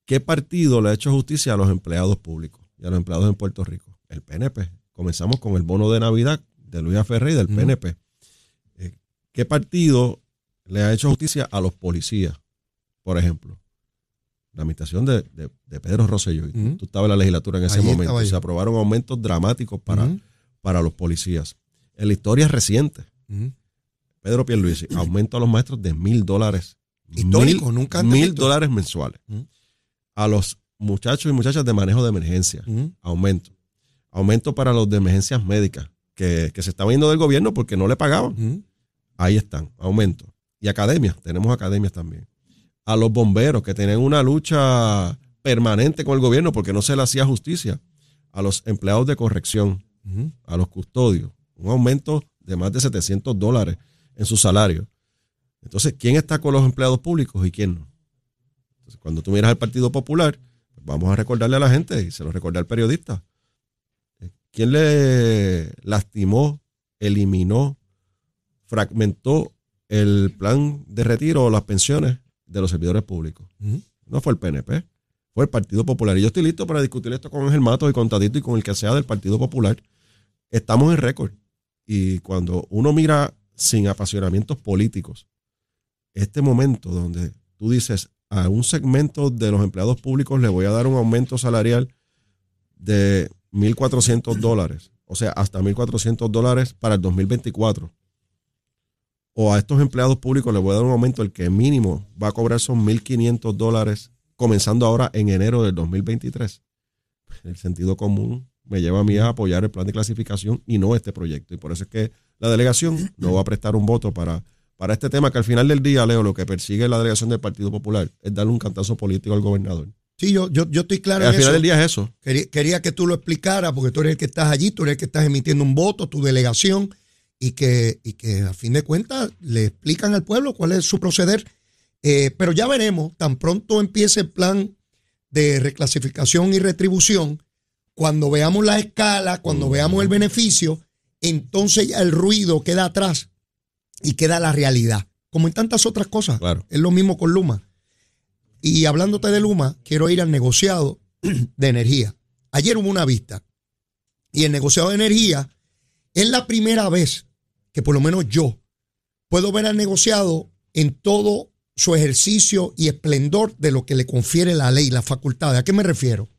¿Qué partido le ha hecho justicia a los empleados públicos y a los empleados en Puerto Rico? El PNP. Comenzamos con el bono de Navidad de Luis Ferrey y del. PNP. Eh, ¿Qué partido le ha hecho justicia a los policías? Por ejemplo, la administración de, de- de Pedro Rosselló. Tú- estabas en la legislatura en ese Allí momento. Se aprobaron aumentos dramáticos para, para los policías. En la historia reciente. Pedro Pierluisi, aumento a los maestros de mil dólares. Histórico, Mil- nunca Mil dólares mensuales. A los muchachos y muchachas de manejo de emergencia. Aumento. Aumento para los de emergencias médicas, que, que se estaban yendo del gobierno porque no le pagaban. Ahí están, aumento. Y academias, tenemos academias también. A los bomberos que tienen una lucha permanente con el gobierno porque no se le hacía justicia. A los empleados de corrección, a los custodios, un aumento de más de 700 dólares en su salario. Entonces, ¿quién está con los empleados públicos y quién no? Entonces, cuando tú miras al Partido Popular, pues vamos a recordarle a la gente, y se lo recordé al periodista, eh, ¿quién le lastimó, eliminó, fragmentó el plan de retiro o las pensiones de los servidores públicos? No fue el PNP, fue el Partido Popular. Y yo estoy listo para discutir esto con Ángel Matos y con Tadito y con el que sea del Partido Popular. Estamos en récord. Y cuando uno mira sin apasionamientos políticos, este momento donde tú dices a un segmento de los empleados públicos le voy a dar un aumento salarial de 1.400 dólares, o sea, hasta 1.400 dólares para el 2024. O a estos empleados públicos le voy a dar un aumento, el que mínimo va a cobrar son 1.500 dólares, comenzando ahora en enero del 2023. El sentido común me lleva a mí a apoyar el plan de clasificación y no este proyecto. Y por eso es que la delegación no va a prestar un voto para, para este tema, que al final del día, Leo, lo que persigue la delegación del Partido Popular es darle un cantazo político al gobernador. Sí, yo, yo, yo estoy claro al en final eso. del día es eso. Quería, quería que tú lo explicaras porque tú eres el que estás allí, tú eres el que estás emitiendo un voto, tu delegación, y que, y que a fin de cuentas le explican al pueblo cuál es su proceder. Eh, pero ya veremos, tan pronto empiece el plan de reclasificación y retribución, cuando veamos la escala, cuando veamos el beneficio, entonces ya el ruido queda atrás y queda la realidad, como en tantas otras cosas. Claro. Es lo mismo con Luma. Y hablándote de Luma, quiero ir al negociado de energía. Ayer hubo una vista y el negociado de energía es la primera vez que por lo menos yo puedo ver al negociado en todo su ejercicio y esplendor de lo que le confiere la ley, la facultad. ¿A qué me refiero?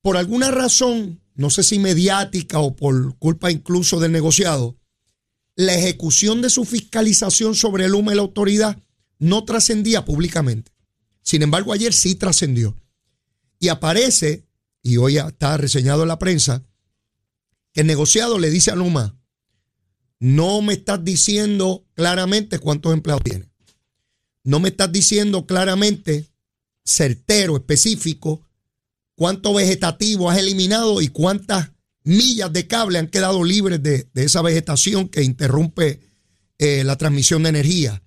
Por alguna razón, no sé si mediática o por culpa incluso del negociado, la ejecución de su fiscalización sobre el Luma y la autoridad no trascendía públicamente. Sin embargo, ayer sí trascendió. Y aparece, y hoy está reseñado en la prensa, que el negociado le dice a Luma, no me estás diciendo claramente cuántos empleados tiene. No me estás diciendo claramente, certero, específico, cuánto vegetativo has eliminado y cuántas millas de cable han quedado libres de, de esa vegetación que interrumpe eh, la transmisión de energía.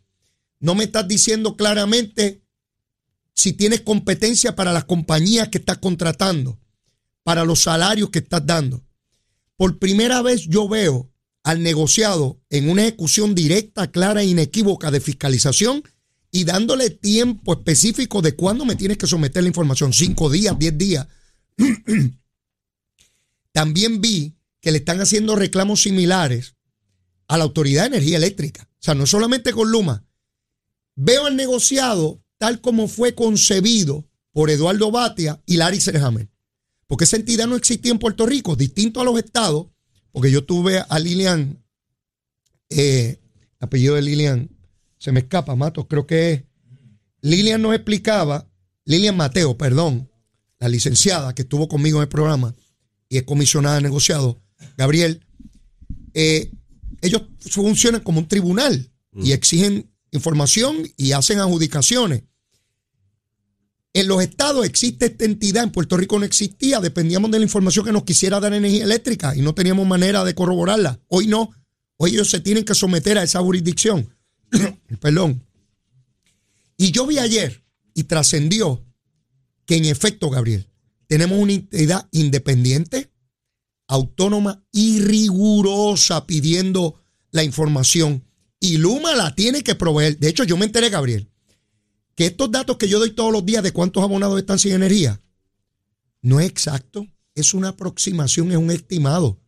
No me estás diciendo claramente si tienes competencia para las compañías que estás contratando, para los salarios que estás dando. Por primera vez yo veo al negociado en una ejecución directa, clara e inequívoca de fiscalización y dándole tiempo específico de cuándo me tienes que someter la información, cinco días, diez días. También vi que le están haciendo reclamos similares a la Autoridad de Energía Eléctrica. O sea, no solamente con Luma. Veo el negociado tal como fue concebido por Eduardo Batia y Larry Serhammer. Porque esa entidad no existía en Puerto Rico, distinto a los estados, porque yo tuve a Lilian, eh, apellido de Lilian, se me escapa, Matos, creo que es. Lilian nos explicaba, Lilian Mateo, perdón, la licenciada que estuvo conmigo en el programa y es comisionada de negociado, Gabriel, eh, ellos funcionan como un tribunal y exigen información y hacen adjudicaciones. En los estados existe esta entidad, en Puerto Rico no existía, dependíamos de la información que nos quisiera dar energía eléctrica y no teníamos manera de corroborarla. Hoy no, hoy ellos se tienen que someter a esa jurisdicción. Perdón. Y yo vi ayer y trascendió que en efecto, Gabriel, tenemos una entidad independiente, autónoma y rigurosa pidiendo la información. Y Luma la tiene que proveer. De hecho, yo me enteré, Gabriel, que estos datos que yo doy todos los días de cuántos abonados están sin energía, no es exacto, es una aproximación, es un estimado.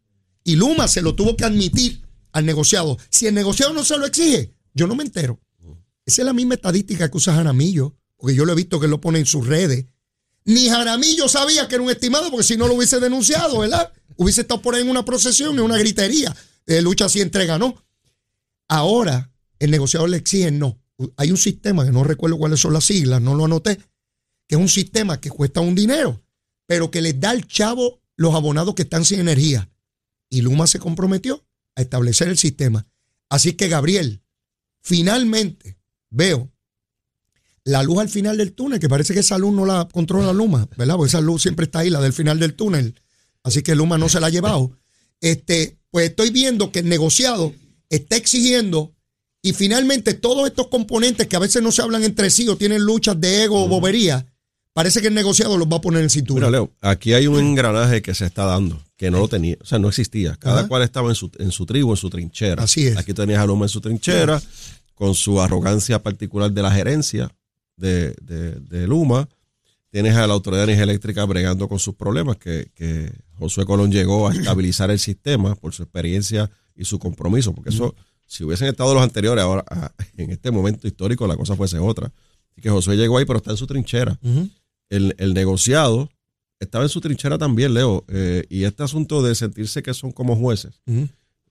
Y Luma se lo tuvo que admitir al negociado. Si el negociado no se lo exige, yo no me entero. Esa es la misma estadística que usa Jaramillo, porque yo lo he visto que lo pone en sus redes. Ni Jaramillo sabía que era un estimado, porque si no lo hubiese denunciado, ¿verdad? Hubiese estado por ahí en una procesión, en una gritería. De lucha así entrega, ¿no? Ahora, el negociador le exige no. Hay un sistema, que no recuerdo cuáles son las siglas, no lo anoté, que es un sistema que cuesta un dinero, pero que les da al chavo los abonados que están sin energía. Y Luma se comprometió a establecer el sistema. Así que, Gabriel, finalmente veo la luz al final del túnel, que parece que esa luz no la controla Luma, ¿verdad? Porque esa luz siempre está ahí, la del final del túnel. Así que Luma no se la ha llevado. Este, pues estoy viendo que el negociado está exigiendo y finalmente todos estos componentes que a veces no se hablan entre sí o tienen luchas de ego o bobería, parece que el negociado los va a poner en cintura. Mira, Leo, aquí hay un engranaje que se está dando, que no lo tenía, o sea, no existía. Cada Ajá. cual estaba en su, en su tribu, en su trinchera. Así es. Aquí tenías a Luma en su trinchera, con su arrogancia particular de la gerencia de, de- de Luma. Tienes a la Autoridad de Energía Eléctrica bregando con sus problemas, que, que Josué Colón llegó a estabilizar el sistema por su experiencia y su compromiso, porque eso, si hubiesen estado los anteriores, ahora ah, en este momento histórico la cosa fuese otra. Así que Josué llegó ahí, pero está en su trinchera. El, el negociado estaba en su trinchera también, Leo, eh, y este asunto de sentirse que son como jueces,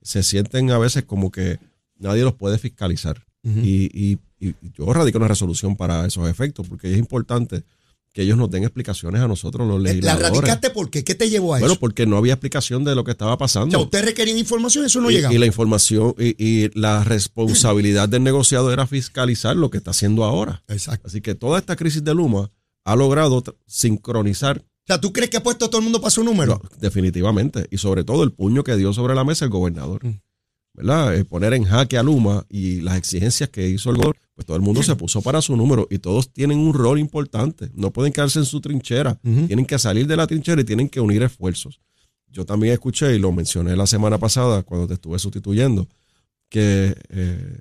se sienten a veces como que nadie los puede fiscalizar. Y, y- y yo radico una resolución para esos efectos, porque es importante que ellos nos den explicaciones a nosotros, los La legisladores. radicaste porque ¿qué te llevó a Bueno, eso? porque no había explicación de lo que estaba o pasando. sea, usted requería información, eso no y, llegaba. y la información y, y la responsabilidad del negociado era fiscalizar lo que está haciendo ahora. Exacto. Así que toda esta crisis de Luma ha logrado sincronizar O sea, ¿tú crees que ha puesto a todo el mundo para su número? No, definitivamente. Y sobre todo el puño que dio sobre la mesa el gobernador. Mm. ¿Verdad? Eh, poner en jaque a Luma y las exigencias que hizo el gobernador, pues todo el mundo se puso para su número y todos tienen un rol importante. No pueden quedarse en su trinchera. Tienen que salir de la trinchera y tienen que unir esfuerzos. Yo también escuché y lo mencioné la semana pasada cuando te estuve sustituyendo, que eh,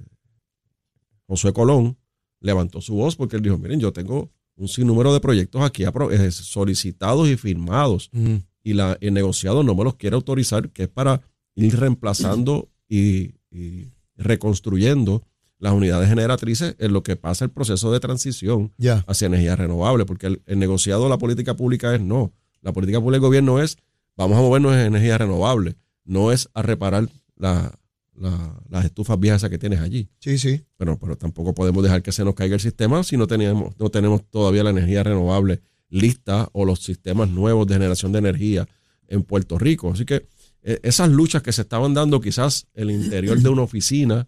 Josué Colón levantó su voz porque él dijo, miren, yo tengo un sinnúmero de proyectos aquí eh, solicitados y firmados y la, el negociado no me los quiere autorizar, que es para ir reemplazando y, y reconstruyendo las unidades generatrices en lo que pasa el proceso de transición hacia energía renovable, porque el, el negociado, la política pública es no. La política pública del gobierno es vamos a movernos en energía renovable, no es a reparar la- la- las estufas viejas que tienes allí. Sí, sí. Pero, pero tampoco podemos dejar que se nos caiga el sistema si no tenemos, no tenemos todavía la energía renovable lista o los sistemas nuevos de generación de energía en Puerto Rico. Así que esas luchas que se estaban dando quizás el interior de una oficina,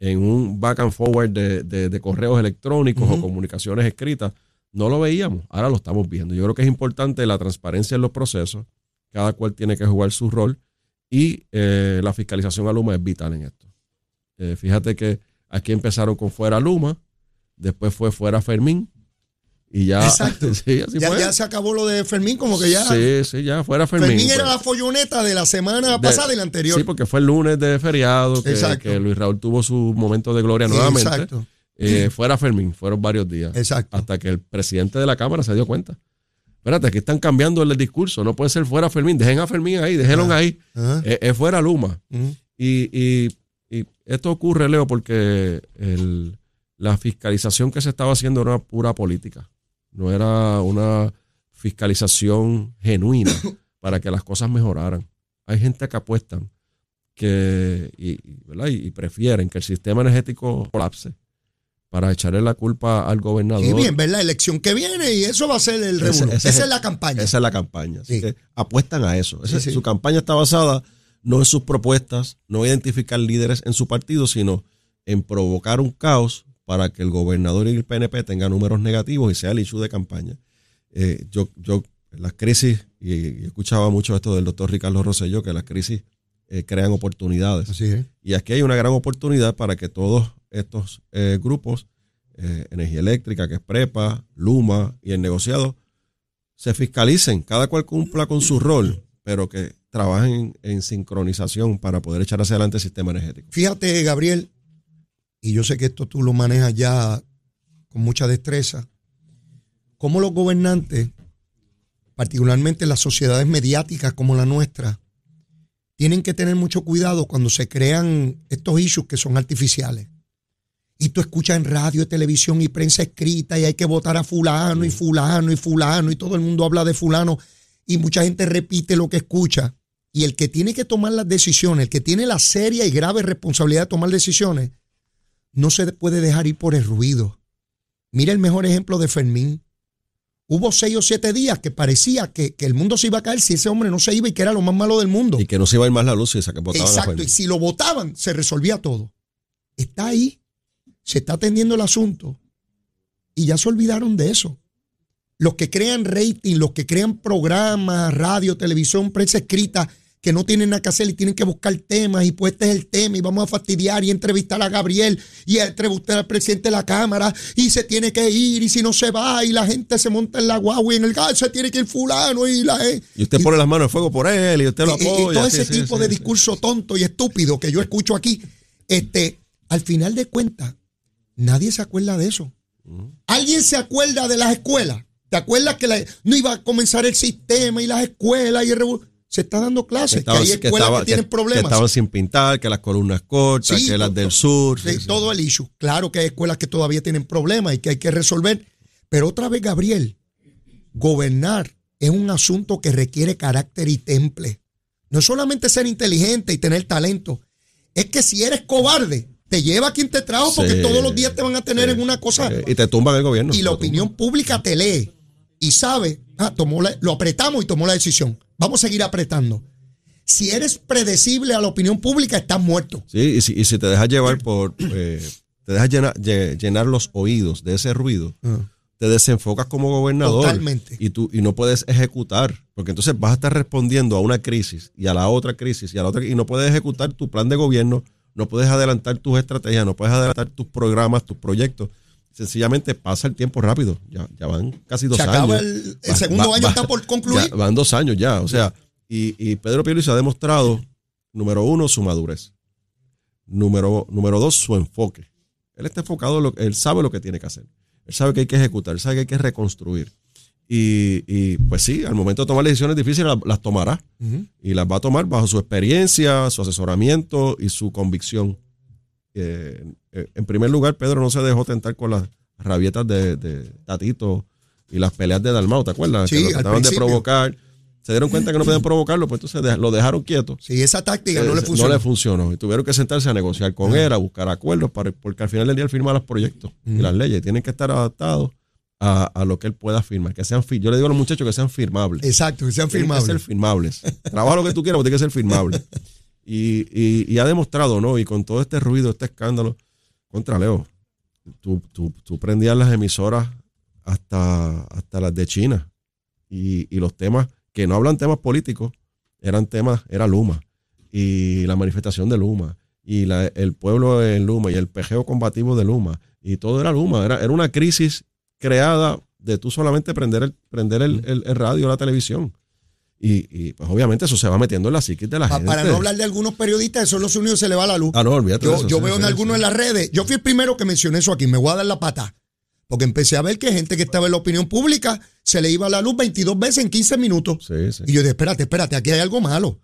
en un back and forward de, de- de correos electrónicos o comunicaciones escritas, no lo veíamos. Ahora lo estamos viendo. Yo creo que es importante la transparencia en los procesos. Cada cual tiene que jugar su rol y eh, la fiscalización a Luma es vital en esto. Eh, fíjate que aquí empezaron con fuera Luma, después fue fuera Fermín Y ya, Exacto. sí, así ya, fue. ya se acabó lo de Fermín, como que ya. Sí, sí, ya fuera Fermín. Fermín, era pues. la folloneta de la semana De- pasada y la anterior. Sí, porque fue el lunes de feriado que, Luis Raúl tuvo su momento de gloria nuevamente. Exacto. Eh, fuera Fermín, fueron varios días. Exacto. Hasta que el presidente de la Cámara se dio cuenta. Espérate, aquí están cambiando el discurso. No puede ser fuera Fermín. Dejen a Fermín ahí, déjenlo ahí. Ajá. Es, fuera Luma. Y, y- y esto ocurre, Leo, porque el- la fiscalización que se estaba haciendo era pura política. No era una fiscalización genuina para que las cosas mejoraran. Hay gente que apuestan que y, y- ¿verdad? y- y prefieren que el sistema energético colapse para echarle la culpa al gobernador. Sí, bien, ver la elección que viene y eso va a ser el Ese- revuelo. Esa es la campaña. Esa es la campaña. Así Sí. que apuestan a eso. Esa- Sí, sí. Su campaña está basada no en sus propuestas, no en identificar líderes en su partido, sino en provocar un caos para que el gobernador y el PNP tengan números negativos y sea el issue de campaña. Eh, yo, yo, las crisis, y, escuchaba mucho esto del doctor Ricardo Rosselló, que las crisis eh, crean oportunidades. Así es. Y aquí hay una gran oportunidad para que todos estos eh, grupos, Energía Eléctrica, que es Prepa, Luma y el negociado, se fiscalicen, cada cual cumpla con su rol, pero que trabajen en sincronización para poder echar hacia adelante el sistema energético. Fíjate, Gabriel, y yo sé que esto tú lo manejas ya con mucha destreza, cómo los gobernantes, particularmente las sociedades mediáticas como la nuestra, tienen que tener mucho cuidado cuando se crean estos issues que son artificiales. Y tú escuchas en radio, televisión y prensa escrita y hay que votar a fulano y fulano y fulano y todo el mundo habla de fulano y mucha gente repite lo que escucha. Y el que tiene que tomar las decisiones, el que tiene la seria y grave responsabilidad de tomar decisiones, no se puede dejar ir por el ruido. Mira el mejor ejemplo de Fermín. Hubo seis o siete días que parecía que, que el mundo se iba a caer si ese hombre no se iba y que era lo más malo del mundo. Y que no se iba a ir más la luz y se votaban a Exacto, y si lo votaban, se resolvía todo. Está ahí, se está atendiendo el asunto y ya se olvidaron de eso. Los que crean rating, los que crean programas, radio, televisión, prensa escrita, que no tienen nada que hacer y tienen que buscar temas y pues este es el tema y vamos a fastidiar y entrevistar a Gabriel y entrevistar al presidente de la Cámara y se tiene que ir y si no se va y la gente se monta en la guagua y en el gas se tiene que ir fulano y la... Y usted pone las manos en fuego por él y usted lo Y- y- y apoya. todo ese sí, tipo sí, de sí. discurso tonto y estúpido que yo escucho aquí, este, al final de cuentas, nadie se acuerda de eso. ¿Alguien se acuerda de las escuelas? ¿Te acuerdas que la- no iba a comenzar el sistema y las escuelas y el revu- se está dando clases? Que, hay escuelas que, estaba- tienen que problemas. estaban sin pintar, que las columnas cortas, Sí, que las del sur. Sí, sí, sí. todo el issue. Claro que hay escuelas que todavía tienen problemas y que hay que resolver. Pero otra vez, Gabriel, gobernar es un asunto que requiere carácter y temple. No es solamente ser inteligente y tener talento. Es que si eres cobarde, te lleva a quien te trajo porque todos los días te van a tener en una cosa. Y te tumban el gobierno. Y la opinión pública te lee y sabe, ah, tomó la- lo apretamos y tomó la decisión. Vamos a seguir apretando. Si eres predecible a la opinión pública, estás muerto. Sí, y si, y si te dejas llevar por. eh, te dejas llenar, lle- llenar los oídos de ese ruido, te desenfocas como gobernador. Totalmente. Y, tú, y no puedes ejecutar, porque entonces vas a estar respondiendo a una crisis y a la otra crisis y a la otra. Y no puedes ejecutar tu plan de gobierno, no puedes adelantar tus estrategias, no puedes adelantar tus programas, tus proyectos. Sencillamente pasa el tiempo rápido. Ya, ya van casi dos Se años. acaba el- el segundo año está por concluir. ya van dos años ya. O sea, y, y Pedro Pierluisi ha demostrado, número uno, su madurez. Número, número dos, su enfoque. Él está enfocado, en lo, él sabe lo que tiene que hacer. Él sabe que hay que ejecutar, él sabe que hay que reconstruir. Y, y, pues sí, al momento de tomar decisiones difíciles las, las tomará. Y las va a tomar bajo su experiencia, su asesoramiento y su convicción. Eh, en primer lugar, Pedro no se dejó tentar con las rabietas de, de Tatito y las peleas de Dalmau, ¿te acuerdas? Sí, que lo trataban de provocar. Se dieron cuenta que no podían provocarlo, pues entonces lo dejaron quieto. Si esa táctica no Eh, le funcionó. funcionó. Y tuvieron que sentarse a negociar con él, a buscar acuerdos, para, porque al final del día él firma los proyectos y las leyes. Tienen que estar adaptados a, a lo que él pueda firmar. Que sean, yo le digo a los muchachos que sean firmables. Exacto, que sean Tienen que ser firmables. firmables. Trabaja lo que tú quieras, pero tiene que ser firmable. Y, y- y ha demostrado, ¿no? Y con todo este ruido, este escándalo, contra Leo, tú, tú, tú prendías las emisoras hasta, hasta las de China. Y, y los temas que no hablan temas políticos, eran temas, era Luma. Y la manifestación de Luma. Y la- el pueblo en Luma. Y el pejeo combativo de Luma. Y todo era Luma. Era, era una crisis creada de tú solamente prender el, prender el, el- el radio o la televisión. Y, y, pues obviamente eso se va metiendo en la psiquis de la Pa- gente. para no hablar de algunos periodistas, eso en los unidos se le va la luz. Ah, no, olvídate de Yo, eso, yo sí, veo en algunos sí. en las redes. Yo fui el primero que mencioné eso aquí. Me voy a dar la pata. Porque empecé a ver que gente que estaba en la opinión pública se le iba la luz 22 veces en 15 minutos. Sí, sí. Y yo dije, espérate, espérate, aquí hay algo malo.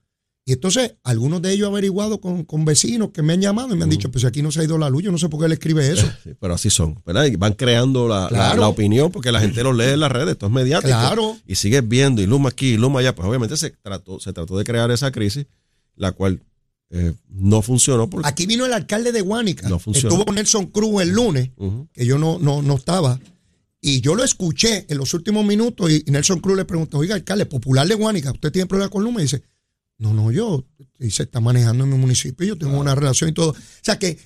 Y entonces, algunos de ellos averiguado con, con vecinos que me han llamado y me han dicho, pues aquí no se ha ido la luz, yo no sé por qué él escribe eso. Sí, pero así son, ¿verdad? Y van creando la, la- Claro. la opinión porque la gente lo lee en las redes, esto es mediático. Claro. Y sigues viendo, y luma aquí, y luma allá. Pues obviamente se trató, se trató de crear esa crisis, la cual eh, no funcionó porque. Aquí vino el alcalde de Guánica. No funcionó. Estuvo con Nelson Cruz el lunes, que yo no, no, no estaba. Y yo lo escuché en los últimos minutos y Nelson Cruz le preguntó, oiga, alcalde, popular de Guánica, ¿usted tiene problemas con Luma? Y dice, no, no, yo, y se está manejando en mi municipio, yo tengo una relación y todo. O sea que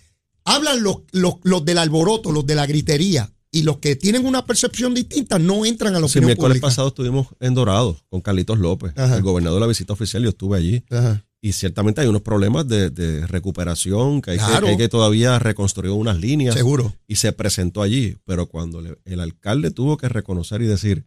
hablan los, los, los del alboroto, los de la gritería, y los que tienen una percepción distinta no entran a la Sí, el miércoles pasado estuvimos en Dorado con Carlitos López, Ajá. el gobernador de la visita oficial, yo estuve allí. Ajá. Y ciertamente hay unos problemas de, de recuperación, que hay, que- Claro. que hay que todavía reconstruir unas líneas. Seguro. y se presentó allí, pero cuando le- el alcalde tuvo que reconocer y decir,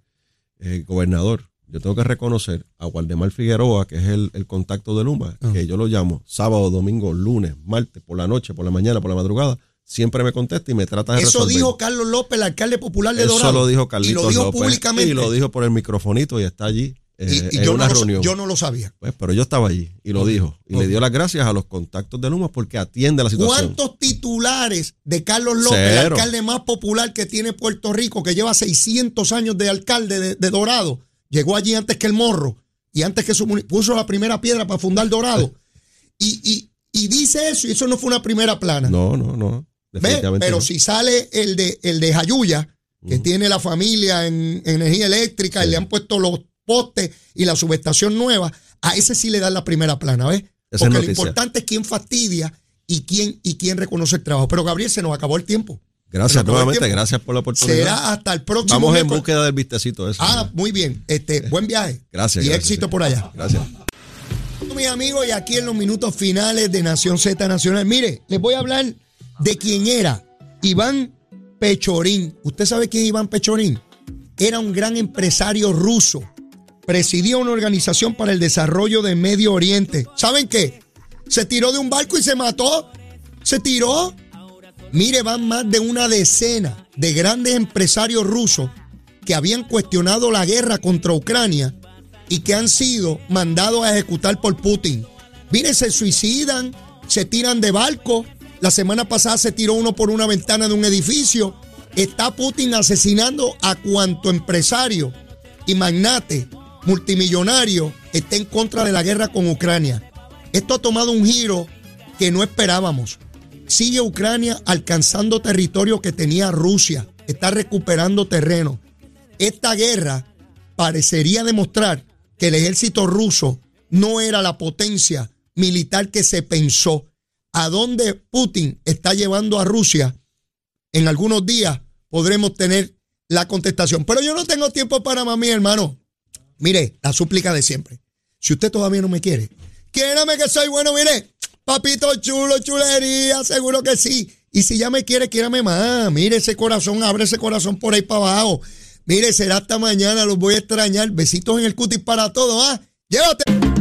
eh, gobernador, yo tengo que reconocer a Waldemar Figueroa, que es el, el contacto de Luma, Ah. que yo lo llamo sábado, domingo, lunes, martes, por la noche, por la mañana, por la madrugada, siempre me contesta y me trata de Eso resolver. dijo Carlos López, el alcalde popular de Eso Dorado. lo dijo Carlitos Y lo dijo López, públicamente. Y lo dijo por el microfonito y está allí eh, Y- y en yo, una no lo, reunión. yo no lo sabía. Pues, pero yo estaba allí y lo dijo. Y le dio las gracias a los contactos de Luma porque atiende la situación. ¿Cuántos titulares de Carlos López, el alcalde más popular que tiene Puerto Rico, que lleva 600 años de alcalde de, de Dorado, llegó allí antes que el Morro y antes que su puso la primera piedra para fundar Dorado? Y, y- y dice eso, y eso no fue una primera plana. No, no, no. Pero no. si sale el de, el de Jayuya, que tiene la familia en, en energía eléctrica y le han puesto los postes y la subestación nueva, a ese sí le dan la primera plana, ¿ves? Esa Porque lo importante es quién fastidia y quién, y quién reconoce el trabajo. Pero Gabriel, se nos acabó el tiempo. Gracias nuevamente, gracias por la oportunidad. Será hasta el próximo Vamos en miércoles. búsqueda del vistecito ese. Ah, muy bien. Este, buen viaje. Gracias, Y gracias, éxito sí. por allá. Gracias. Mis amigos, y aquí en los minutos finales de Nación Z Nacional. Mire, les voy a hablar de quién era Iván Pechorín. ¿Usted sabe quién es Iván Pechorín? Era un gran empresario ruso. Presidía una organización para el desarrollo de Medio Oriente. ¿Saben qué? Se tiró de un barco y se mató. Se tiró. Mire, van más de una decena de grandes empresarios rusos que habían cuestionado la guerra contra Ucrania y que han sido mandados a ejecutar por Putin. Mire, se suicidan, se tiran de barco. La semana pasada se tiró uno por una ventana de un edificio. Está Putin asesinando a cuanto empresario y magnate multimillonario esté en contra de la guerra con Ucrania. Esto ha tomado un giro que no esperábamos. Sigue Ucrania alcanzando territorio que tenía Rusia. Está recuperando terreno. Esta guerra parecería demostrar que el ejército ruso no era la potencia militar que se pensó. A dónde Putin está llevando a Rusia, en algunos días podremos tener la contestación. Pero yo no tengo tiempo para mami, hermano. Mire, la súplica de siempre. Si usted todavía no me quiere, quiérame que soy bueno, mire, papito chulo, chulería, seguro que sí. Y si ya me quiere, quiérame más. Mire ese corazón, abre ese corazón por ahí para abajo. Mire, será hasta mañana, los voy a extrañar. Besitos en el cutis para todos, ¿ah? Llévate.